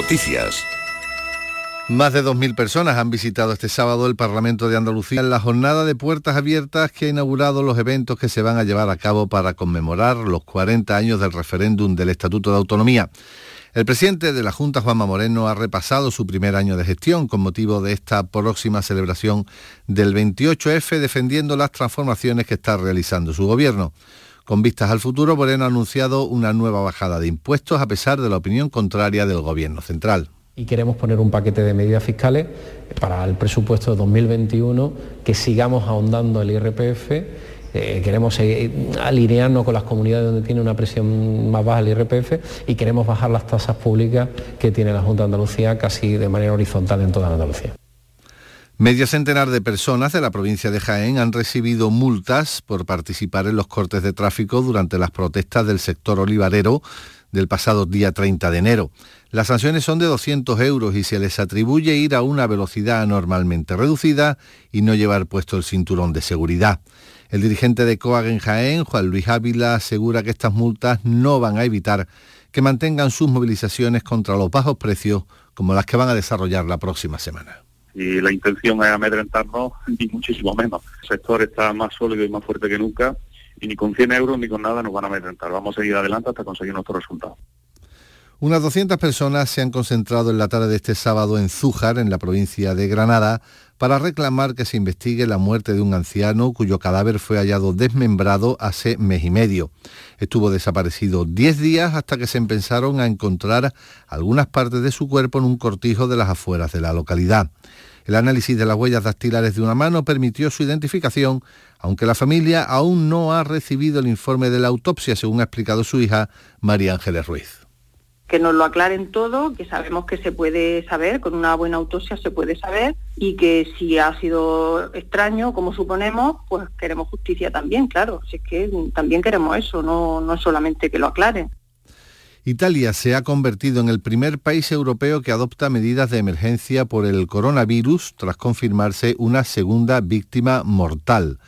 Noticias. Más de 2.000 personas han visitado este sábado el Parlamento de Andalucía en la jornada de puertas abiertas que ha inaugurado los eventos que se van a llevar a cabo para conmemorar los 40 años del referéndum del Estatuto de Autonomía. El presidente de la Junta, Juanma Moreno, ha repasado su primer año de gestión con motivo de esta próxima celebración del 28F, defendiendo las transformaciones que está realizando su gobierno. Con vistas al futuro, Moreno ha anunciado una nueva bajada de impuestos a pesar de la opinión contraria del gobierno central y queremos poner un paquete de medidas fiscales para el presupuesto de 2021 que sigamos ahondando el IRPF. Eh, queremos alinearnos con las comunidades donde tiene una presión más baja el IRPF y queremos bajar las tasas públicas que tiene la Junta de Andalucía casi de manera horizontal en toda Andalucía. Medio centenar de personas de la provincia de Jaén han recibido multas por participar en los cortes de tráfico durante las protestas del sector olivarero del pasado día 30 de enero. Las sanciones son de 200 euros y se les atribuye ir a una velocidad anormalmente reducida y no llevar puesto el cinturón de seguridad. El dirigente de COAG en Jaén, Juan Luis Ávila, asegura que estas multas no van a evitar que mantengan sus movilizaciones contra los bajos precios como las que van a desarrollar la próxima semana. Y la intención es amedrentarnos ni muchísimo menos. El sector está más sólido y más fuerte que nunca y ni con 100 euros ni con nada nos van a amedrentar. Vamos a seguir adelante hasta conseguir nuestros resultados. Unas 200 personas se han concentrado en la tarde de este sábado en Zújar, en la provincia de Granada, para reclamar que se investigue la muerte de un anciano cuyo cadáver fue hallado desmembrado hace mes y medio. Estuvo desaparecido 10 días hasta que se empezaron a encontrar algunas partes de su cuerpo en un cortijo de las afueras de la localidad. El análisis de las huellas dactilares de una mano permitió su identificación, aunque la familia aún no ha recibido el informe de la autopsia, según ha explicado su hija María Ángeles Ruiz que nos lo aclaren todo, que sabemos que se puede saber, con una buena autopsia se puede saber, y que si ha sido extraño, como suponemos, pues queremos justicia también, claro. Si es que también queremos eso, no, no solamente que lo aclaren. Italia se ha convertido en el primer país europeo que adopta medidas de emergencia por el coronavirus tras confirmarse una segunda víctima mortal.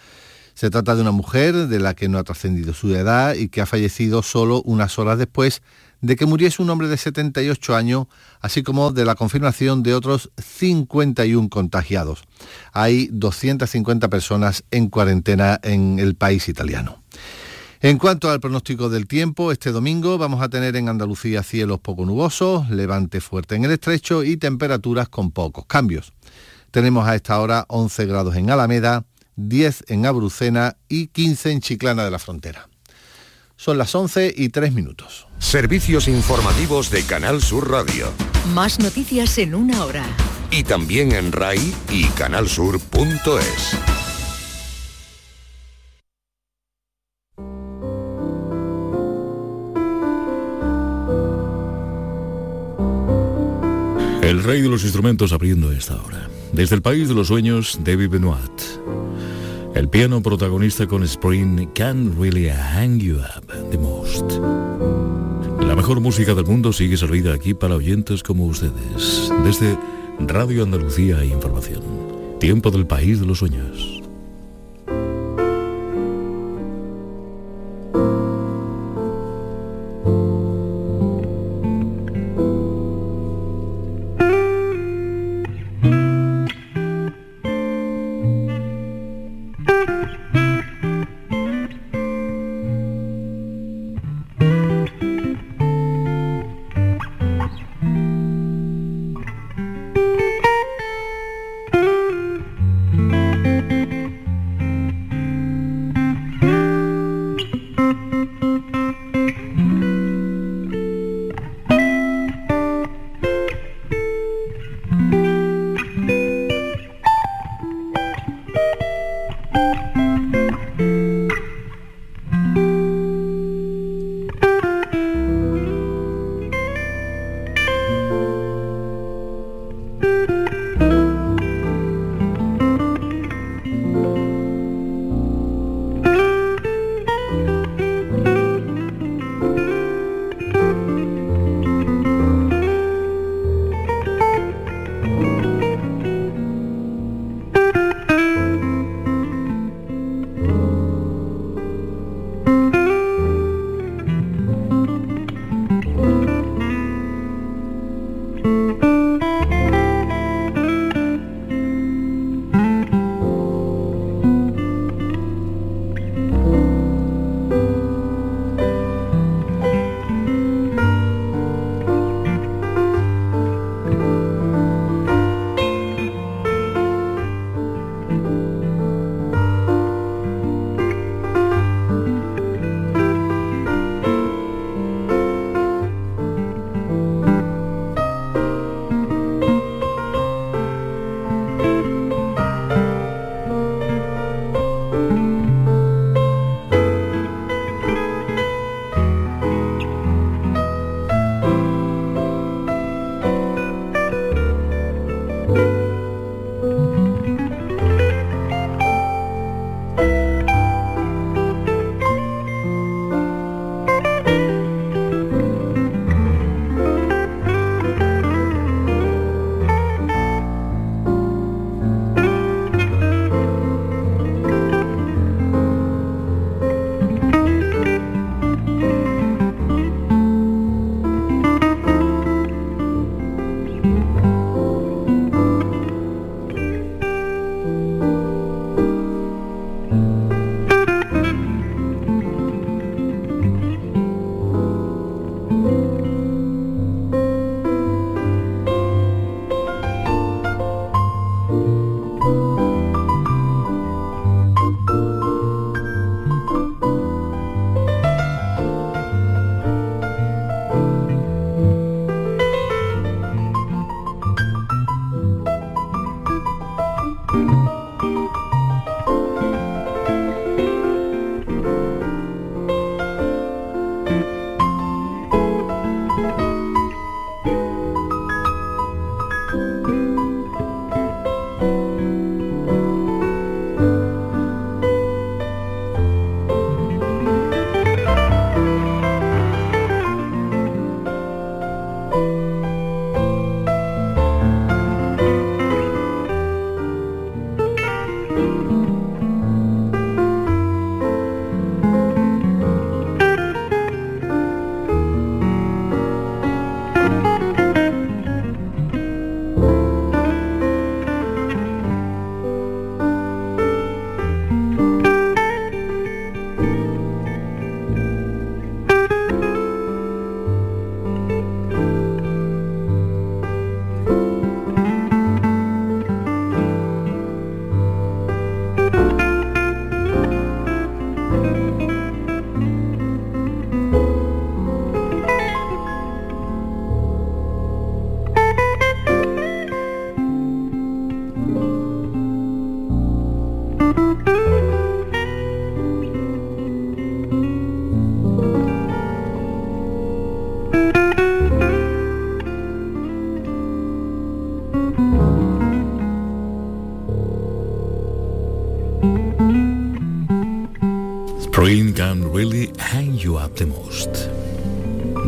Se trata de una mujer de la que no ha trascendido su edad y que ha fallecido solo unas horas después de que muriese un hombre de 78 años, así como de la confirmación de otros 51 contagiados. Hay 250 personas en cuarentena en el país italiano. En cuanto al pronóstico del tiempo, este domingo vamos a tener en Andalucía cielos poco nubosos, levante fuerte en el estrecho y temperaturas con pocos cambios. Tenemos a esta hora 11 grados en Alameda, 10 en Abrucena y 15 en Chiclana de la Frontera. Son las 11 y 3 minutos. Servicios informativos de Canal Sur Radio. Más noticias en una hora. Y también en RAI y canalsur.es. El rey de los instrumentos abriendo esta hora. Desde el país de los sueños, David Benoit. El piano protagonista con Spring Can Really Hang You Up the Most. La mejor música del mundo sigue servida aquí para oyentes como ustedes. Desde Radio Andalucía e Información. Tiempo del país de los sueños.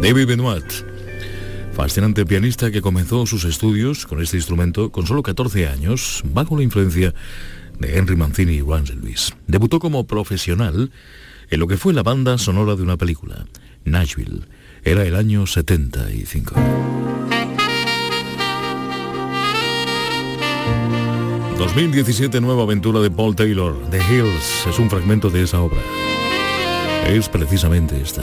David Benoit, fascinante pianista que comenzó sus estudios con este instrumento con solo 14 años, bajo la influencia de Henry Mancini y Randy Lewis. Debutó como profesional en lo que fue la banda sonora de una película, Nashville. Era el año 75. 2017 nueva aventura de Paul Taylor, The Hills, es un fragmento de esa obra. Es precisamente esta.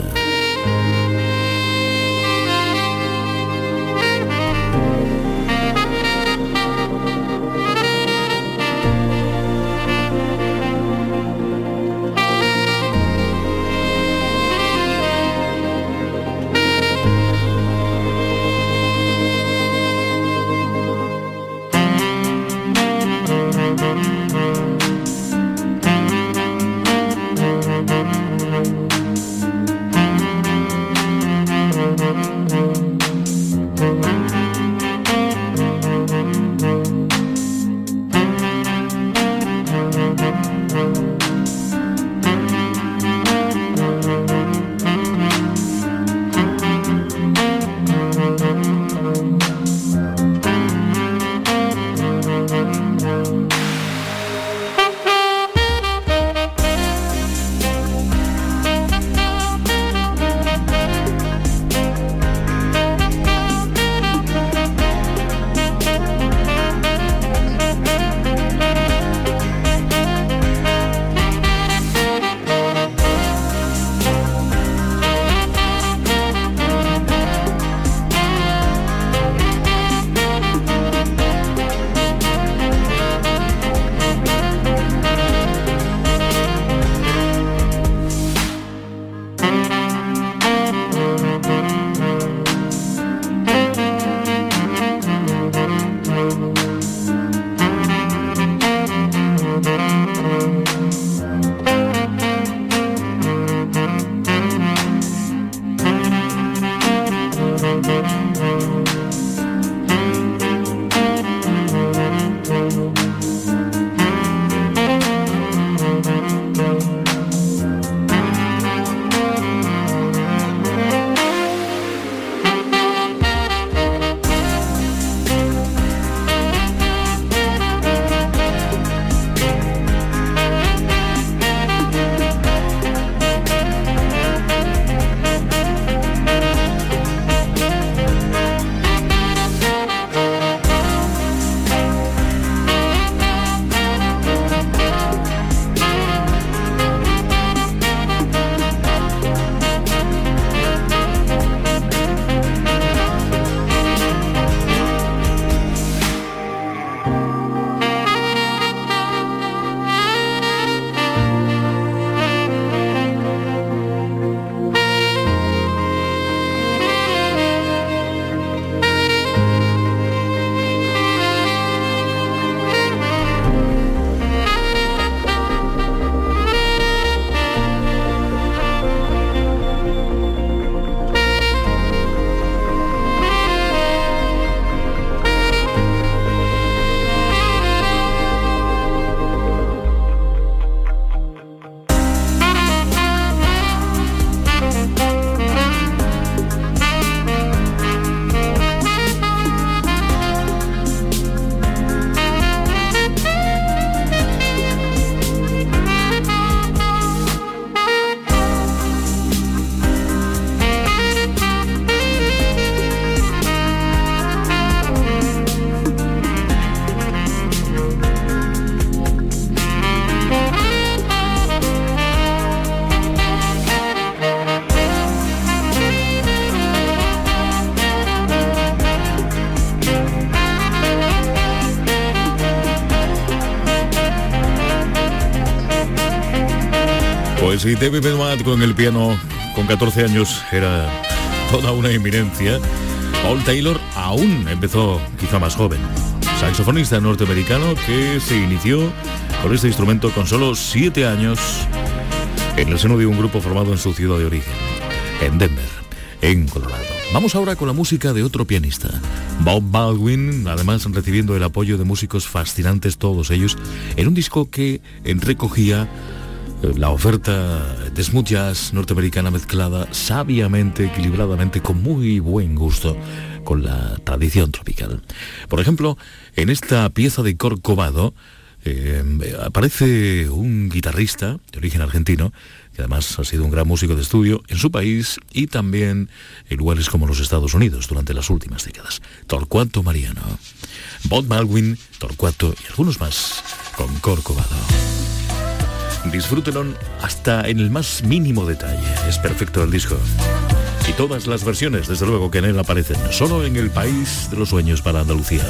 David Benoit con el piano con 14 años era toda una eminencia, Paul Taylor aún empezó quizá más joven. Saxofonista norteamericano que se inició con este instrumento con solo 7 años en el seno de un grupo formado en su ciudad de origen, en Denver, en Colorado. Vamos ahora con la música de otro pianista, Bob Baldwin, además recibiendo el apoyo de músicos fascinantes todos ellos, en un disco que recogía la oferta de smooth jazz norteamericana mezclada sabiamente, equilibradamente, con muy buen gusto con la tradición tropical. Por ejemplo, en esta pieza de Corcovado eh, aparece un guitarrista de origen argentino, que además ha sido un gran músico de estudio en su país y también en lugares como los Estados Unidos durante las últimas décadas. Torcuato Mariano, Bob Baldwin, Torcuato y algunos más con Corcovado. Disfrútenlo hasta en el más mínimo detalle. Es perfecto el disco. Y todas las versiones, desde luego, que en él aparecen, solo en el país de los sueños para Andalucía.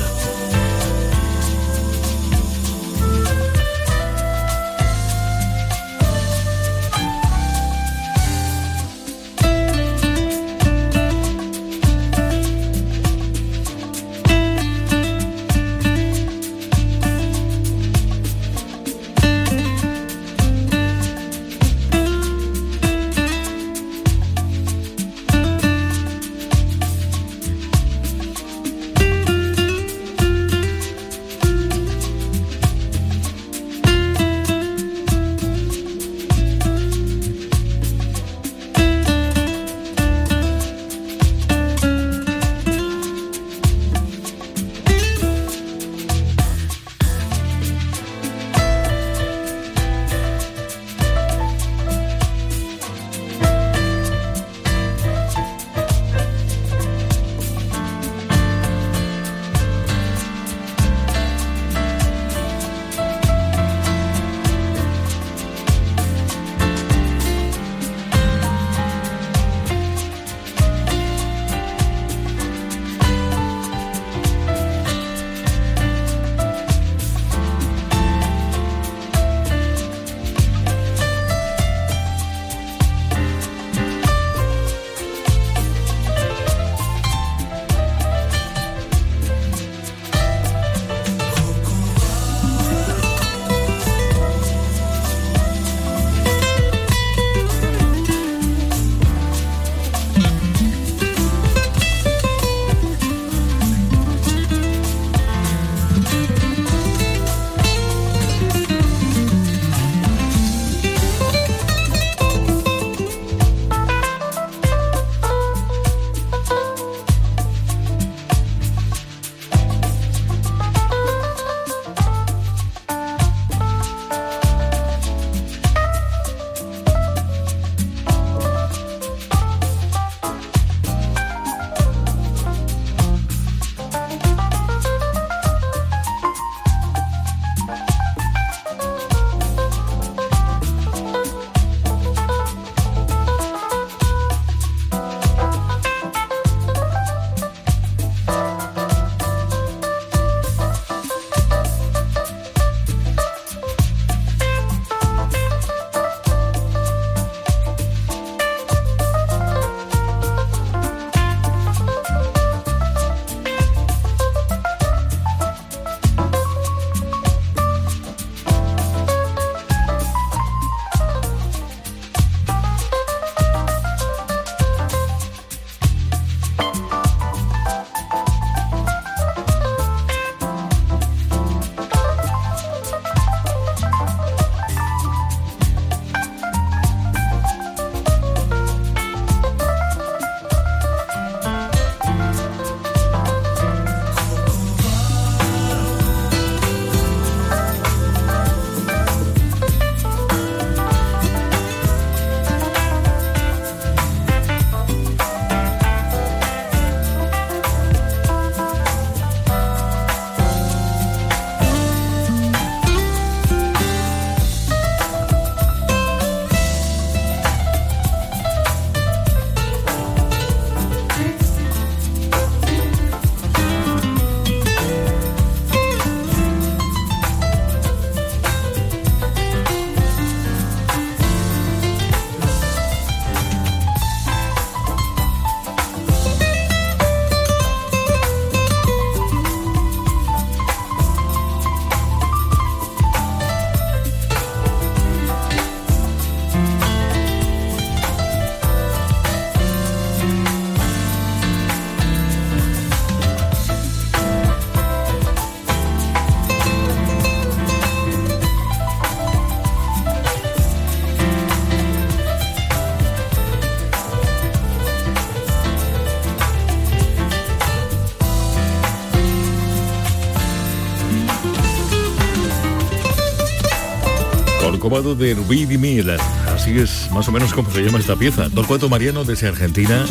Corcovado de Ruby. Así es más o menos como se llama esta pieza. Don Cuatro Mariano desde Argentina.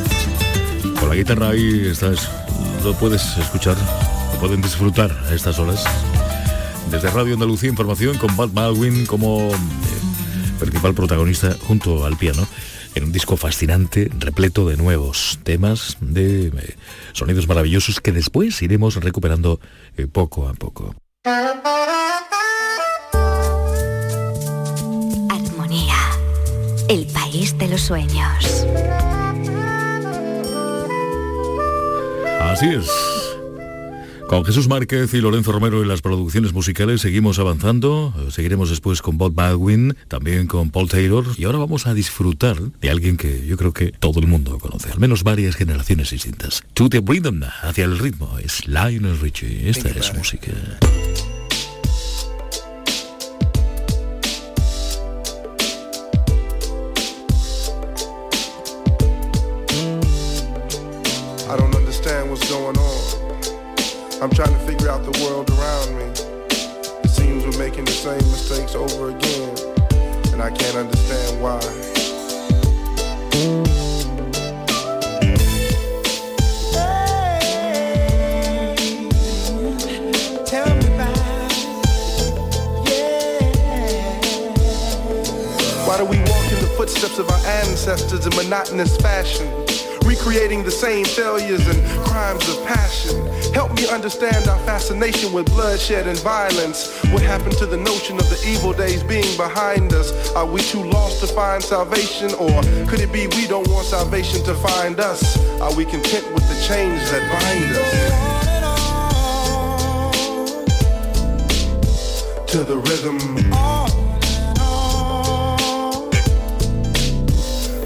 Con la guitarra ahí estás, lo puedes escuchar, lo pueden disfrutar a estas horas. Desde Radio Andalucía Información con Bad Baldwin como eh, principal protagonista junto al piano en un disco fascinante, repleto de nuevos temas, de eh, sonidos maravillosos que después iremos recuperando eh, poco a poco. El país de los sueños. Así es. Con Jesús Márquez y Lorenzo Romero en las producciones musicales seguimos avanzando. Seguiremos después con Bob Baldwin, también con Paul Taylor. Y ahora vamos a disfrutar de alguien que yo creo que todo el mundo conoce, al menos varias generaciones distintas. To the rhythm, hacia el ritmo, es Lionel Richie. Esta es música. Going on. I'm trying to figure out the world around me. It seems we're making the same mistakes over again, and I can't understand why. Why do we walk in the footsteps of our ancestors in monotonous fashion? Recreating the same failures and crimes of passion. Help me understand our fascination with bloodshed and violence. What happened to the notion of the evil days being behind us? Are we too lost to find salvation? Or could it be we don't want salvation to find us? Are we content with the chains that bind us? To the rhythm.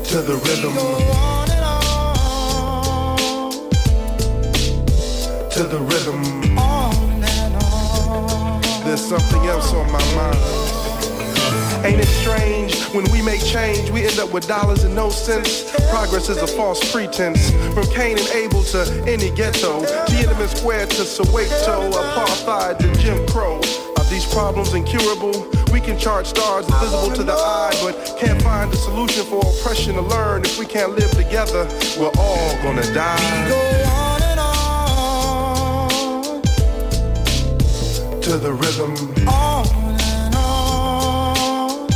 To the rhythm. To the rhythm. There's something else on my mind. Ain't it strange? When we make change, we end up with dollars and no cents. Progress is a false pretense. From Cain and Abel to any ghetto, Tiananmen Square to Soweto, apartheid to Jim Crow. Are these problems incurable? We can chart stars invisible to the eye, but can't find a solution for oppression to learn. If we can't live together, we're all gonna die. To the rhythm. On and on.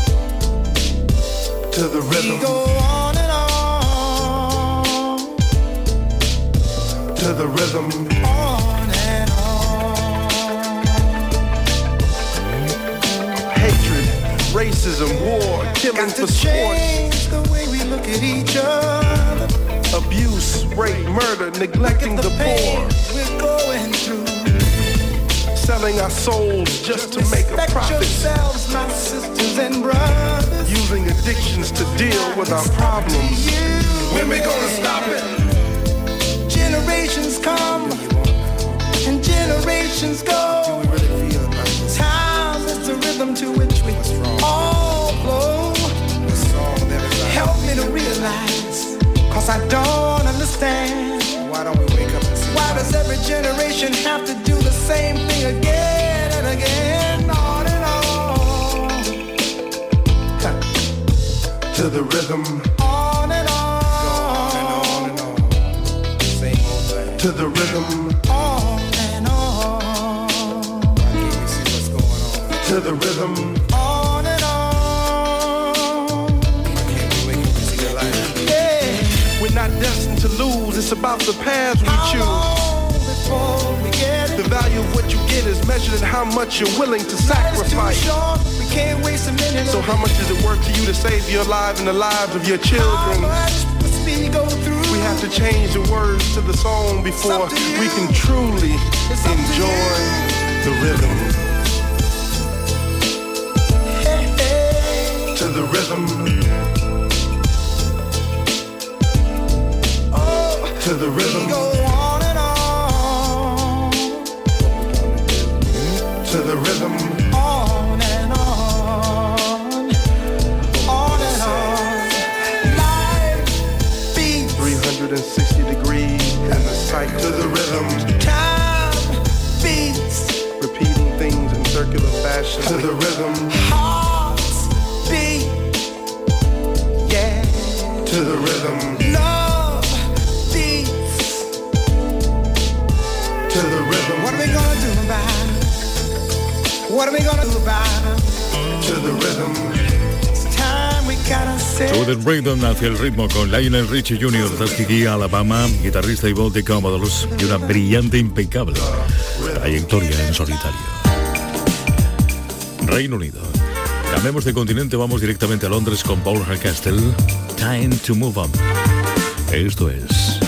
To the rhythm. We go on and on. To the rhythm. On and on. Hatred, racism, war, killing for sports. the way we look at each other. Abuse, rape, murder, neglecting the, the poor. We're going through selling our souls just to make a profit. Yourselves, my sisters and brothers. Using addictions to deal with our problems. When we gonna stop it? Generations come and generations go. Time is the rhythm to which we all flow. Help me to realize, cause I don't understand. Why don't we wake up and see Why does every generation have to same thing again and again? On and on. To the rhythm. On and on. on and on. Same old thing. To the rhythm. On and on. Why can't see what's going on? To the rhythm. On and on. Why can't we wake up and see the light? Yeah. We're not destined to lose. It's about the paths we choose. The value of what you get is measured in how much you're willing to sacrifice. So how much is it worth to you to save your life and the lives of your children? We have to change the words to the song before we can truly enjoy the rhythm. To the rhythm. To the rhythm. To the rhythm. On and on, on and on. Life beats 360 degrees in the sight to the rhythm. Time beats repeating things in circular fashion to the rhythm. Hearts To the rhythm. It's time we gotta say. To the Rhythm hacia el ritmo con Lionel Richie Jr. Tuskegee, Alabama, guitarrista y voz de Commodores y una brillante, impecable trayectoria en solitario. Reino Unido. Cambiemos de continente, vamos directamente a Londres con Paul Hardcastle. Time to move on. Esto es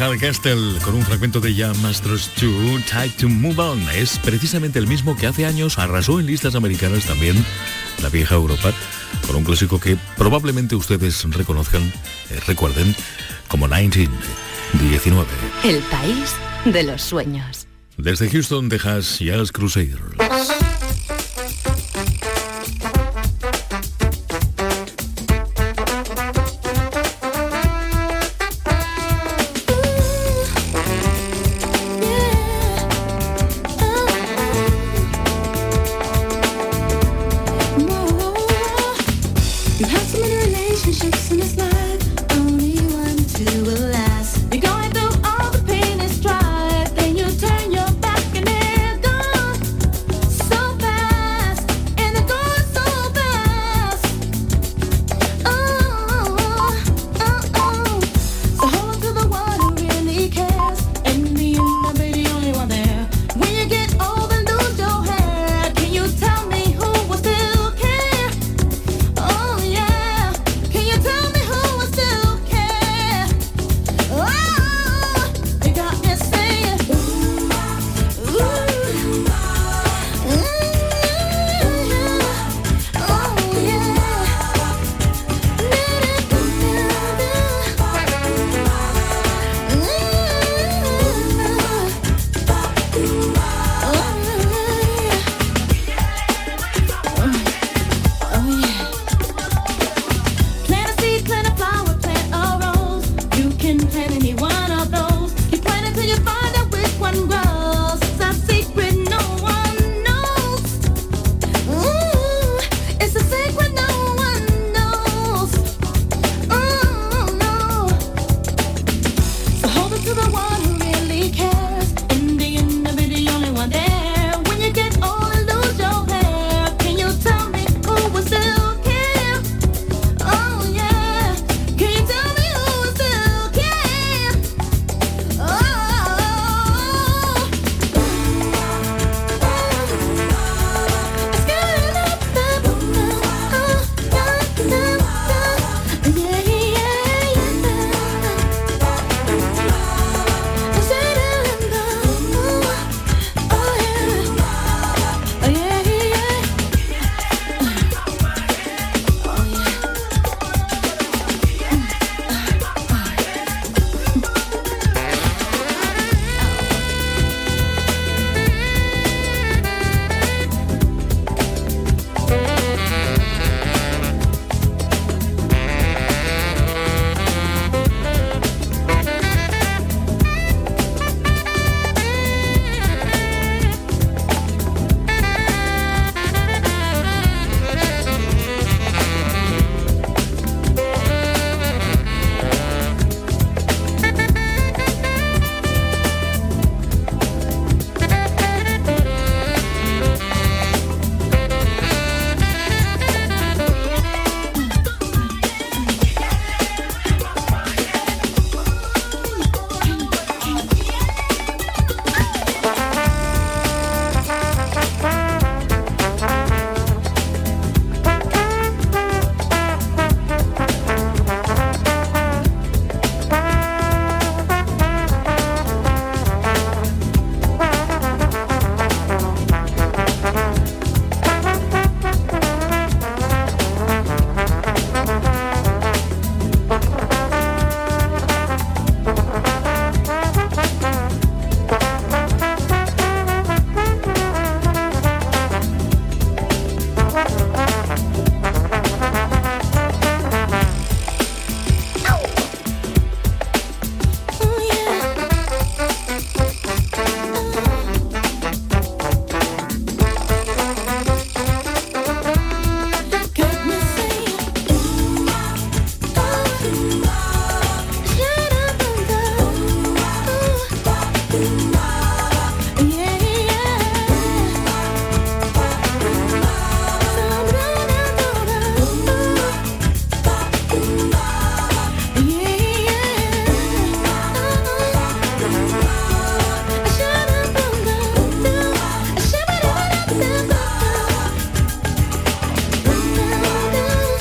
Hard Castle con un fragmento de Jam Masters 2, Time to Move On. Es precisamente el mismo que hace años arrasó en listas americanas también la vieja Europa con un clásico que probablemente ustedes reconozcan, eh, recuerden, como 1919. El país de los sueños. Desde Houston, Texas, Jazz Crusaders.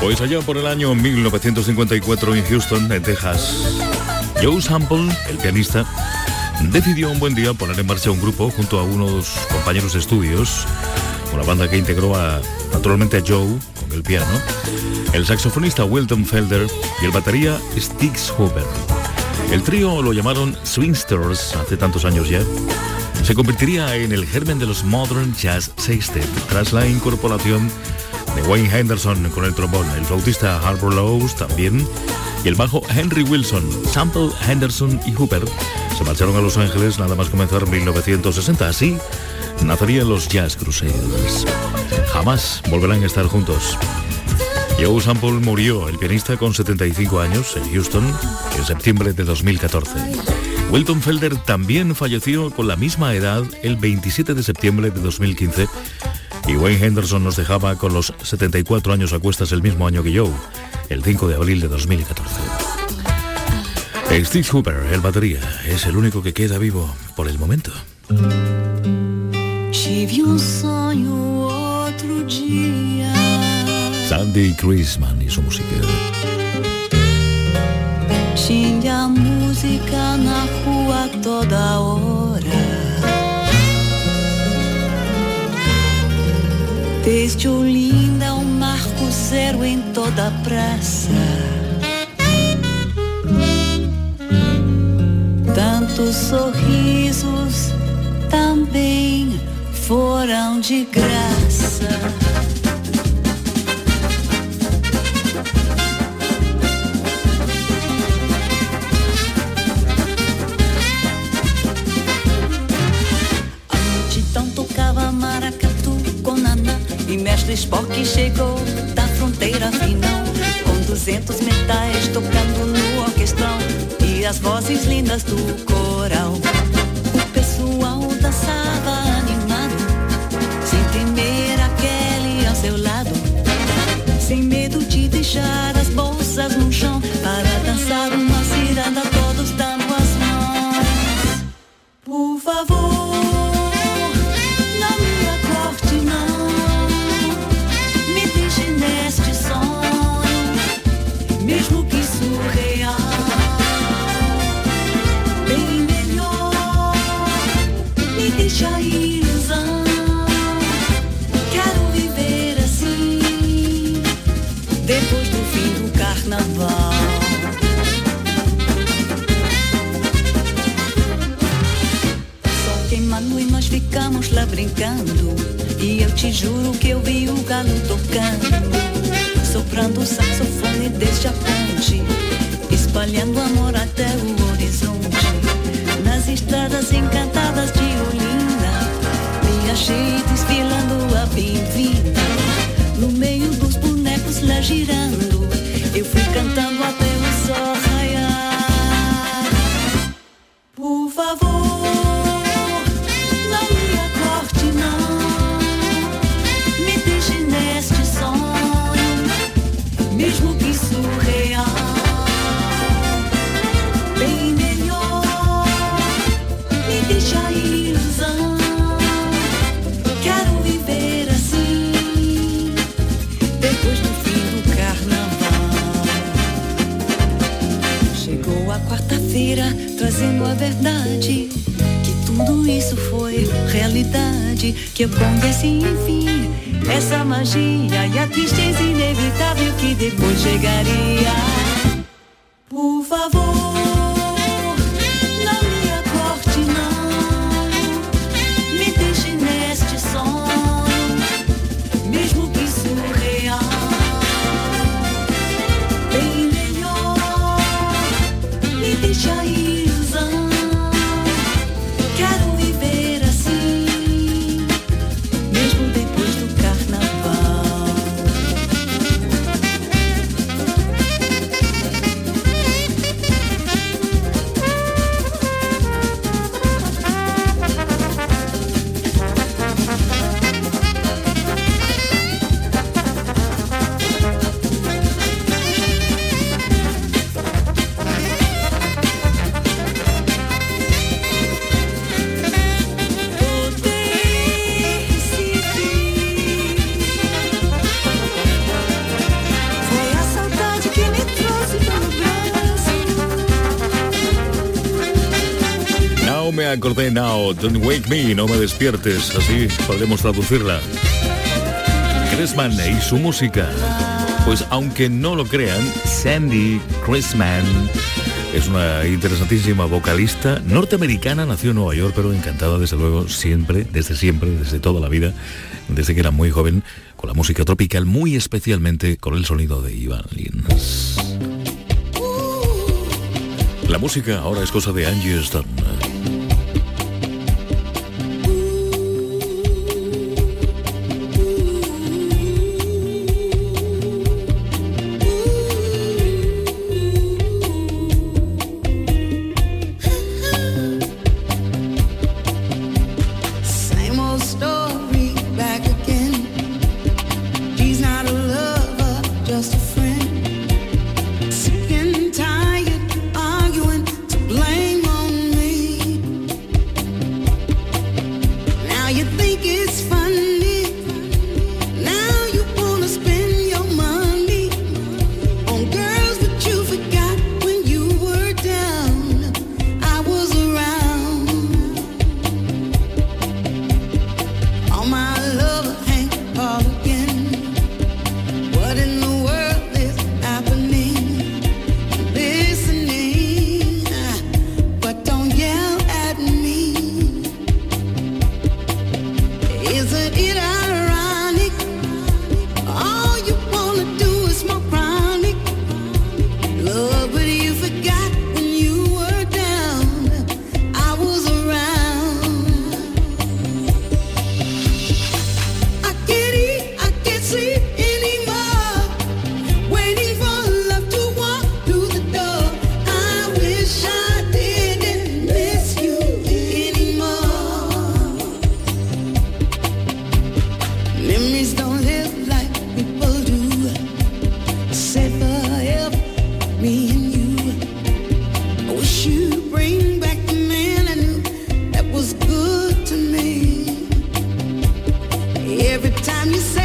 Pues allá por el año 1954 en Houston, en Texas, Joe Sample, el pianista, decidió un buen día poner en marcha un grupo junto a unos compañeros de estudios, una banda que integró a, naturalmente a Joe con el piano, el saxofonista Wilton Felder y el batería Stiggs Hoover. El trío lo llamaron Swingsters hace tantos años ya. Se convertiría en el germen de los Modern Jazz Sextet tras la incorporación de Wayne Henderson con el trombón, el flautista Harbour Lowe's también y el bajo Henry Wilson, Sample, Henderson y Hooper se marcharon a Los Ángeles nada más comenzar 1960. Así nacerían los Jazz Crusaders. Jamás volverán a estar juntos. Joe Sample murió, el pianista, con 75 años en Houston en septiembre de 2014. Wilton Felder también falleció con la misma edad el 27 de septiembre de 2015 y Wayne Henderson nos dejaba con los 74 años a cuestas el mismo año que Joe, el 5 de abril de 2014. Steve Hooper, el batería, es el único que queda vivo por el momento. Tive um sonho outro dia. Sandy Chrisman y su música. Tinha música na rua toda hora. Desde Olinda ao Marco Zero em toda a praça. Tantos sorrisos também foram de graça. Spock chegou da fronteira final Com duzentos metais tocando no orquestrão E as vozes lindas do coral. O pessoal dançava animado Sem temer aquele ao seu lado Sem medo de deixar as bolsas no trazendo a verdade Que tudo isso foi realidade Que eu conheci enfim essa magia E a tristeza inevitável que depois chegaria Don't Now, Don't Wake Me, No Me Despiertes, así podremos traducirla. Chrisman y su música. Pues aunque no lo crean, Sandy Chrisman es una interesantísima vocalista norteamericana, nació en Nueva York, pero encantada desde luego siempre, desde siempre, desde toda la vida, desde que era muy joven, con la música tropical, muy especialmente con el sonido de Ivan Lins. La música ahora es cosa de Angie Stone. you say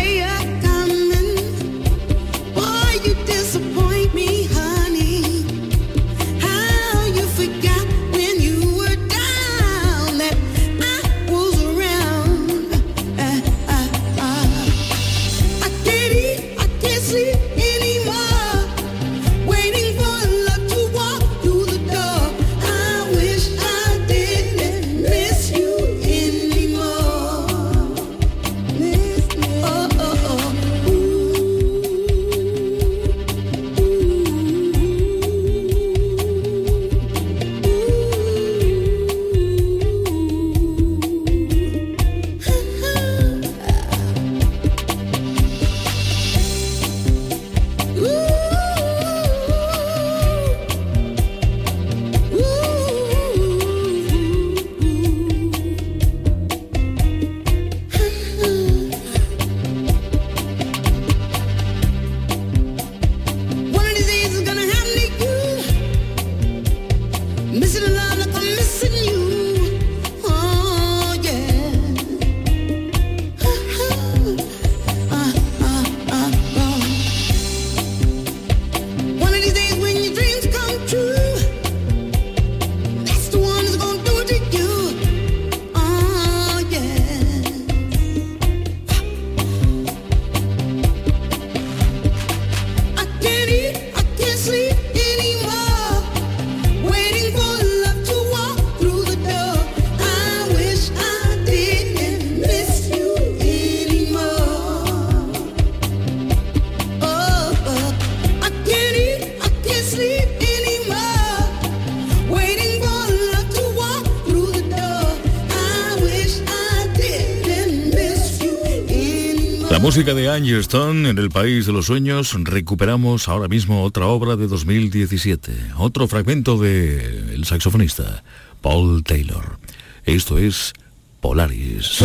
música de Angie Stone en el País de los Sueños recuperamos ahora mismo otra obra de 2017, otro fragmento de el saxofonista Paul Taylor. Esto es Polaris.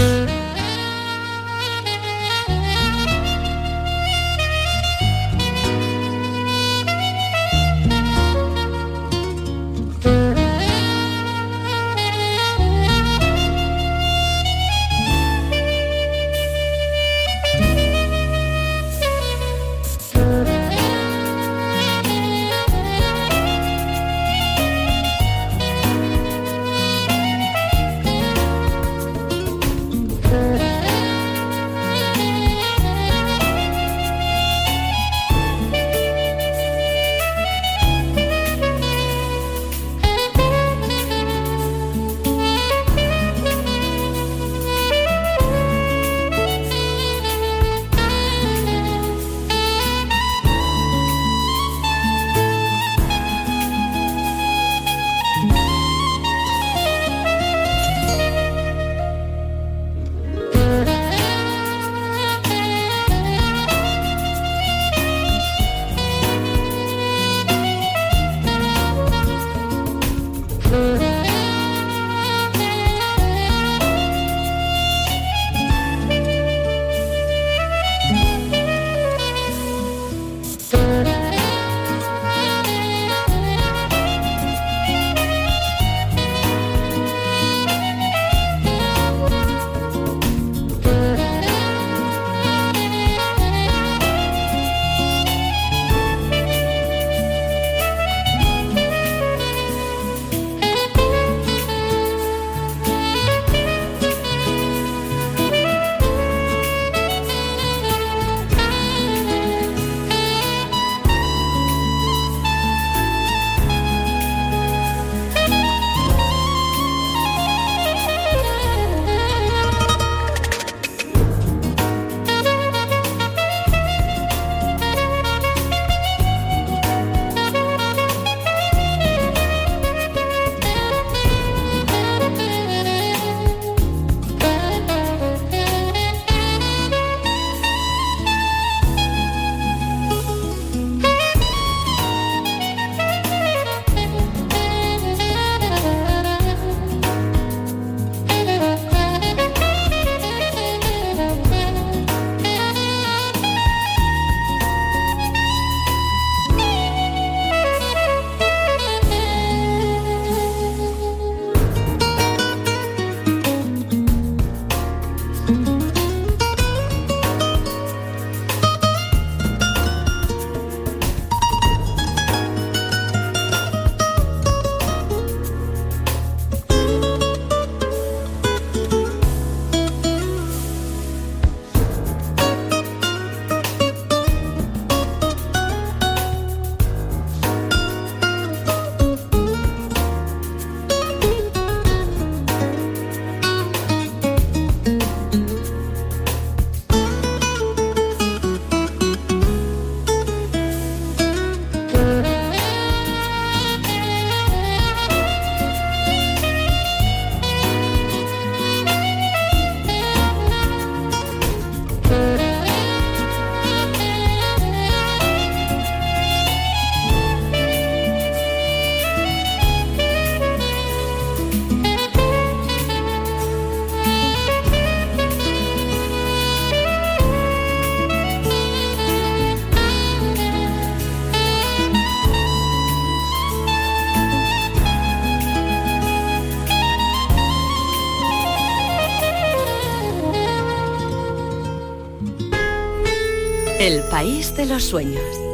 De los sueños.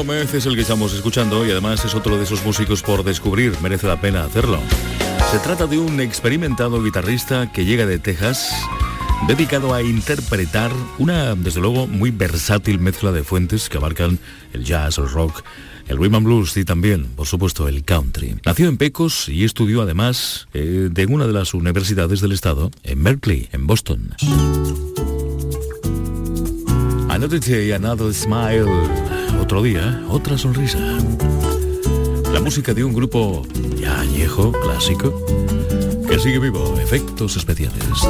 Gómez es el que estamos escuchando y además es otro de esos músicos por descubrir, merece la pena hacerlo. Se trata de un experimentado guitarrista que llega de Texas, dedicado a interpretar una, desde luego, muy versátil mezcla de fuentes que abarcan el jazz, el rock, el rhythm and blues y también, por supuesto, el country. Nació en Pecos y estudió además eh, de una de las universidades del estado, en Berkeley, en Boston. Another day, another smile. Otro día, otra sonrisa. La música de un grupo ya añejo, clásico, que sigue vivo, efectos especiales.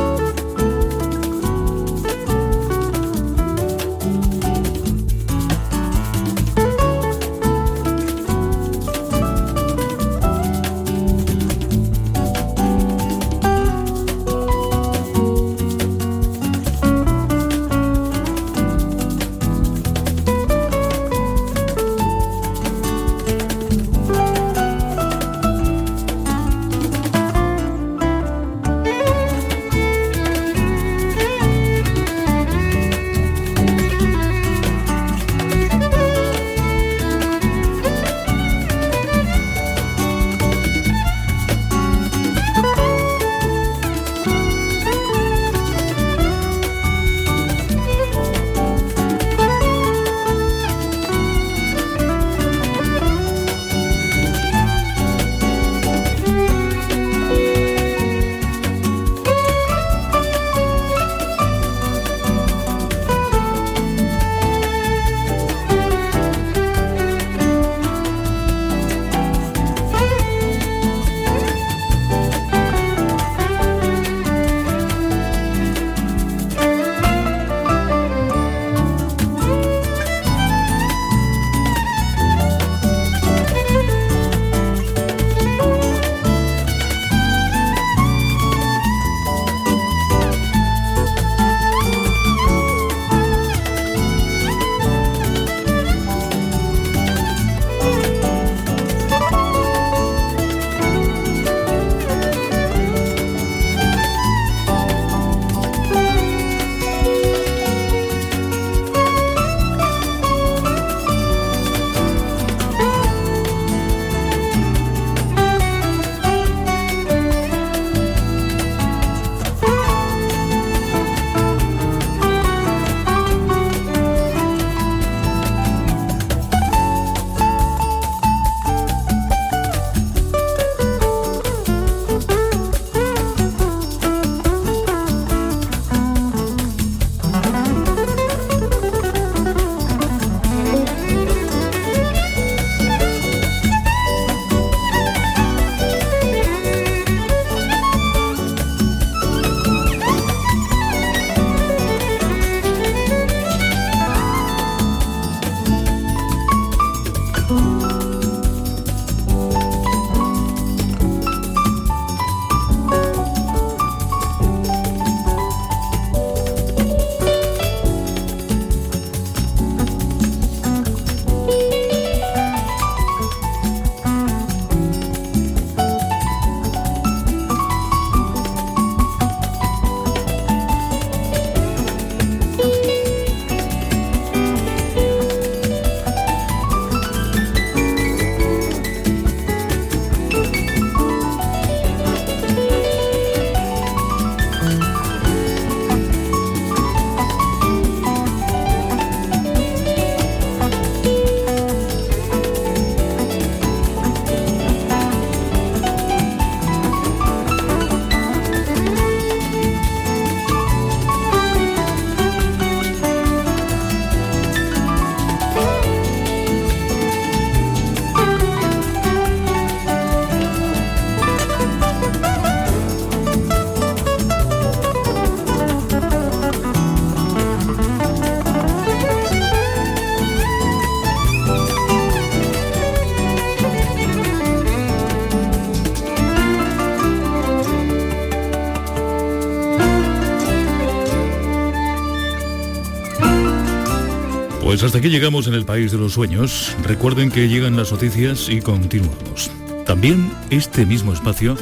Pues hasta aquí llegamos en el País de los Sueños. Recuerden que llegan las noticias y continuamos. También este mismo espacio,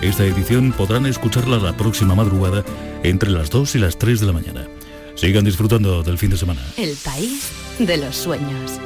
esta edición podrán escucharla la próxima madrugada entre las 2 y las 3 de la mañana. Sigan disfrutando del fin de semana. El país de los sueños.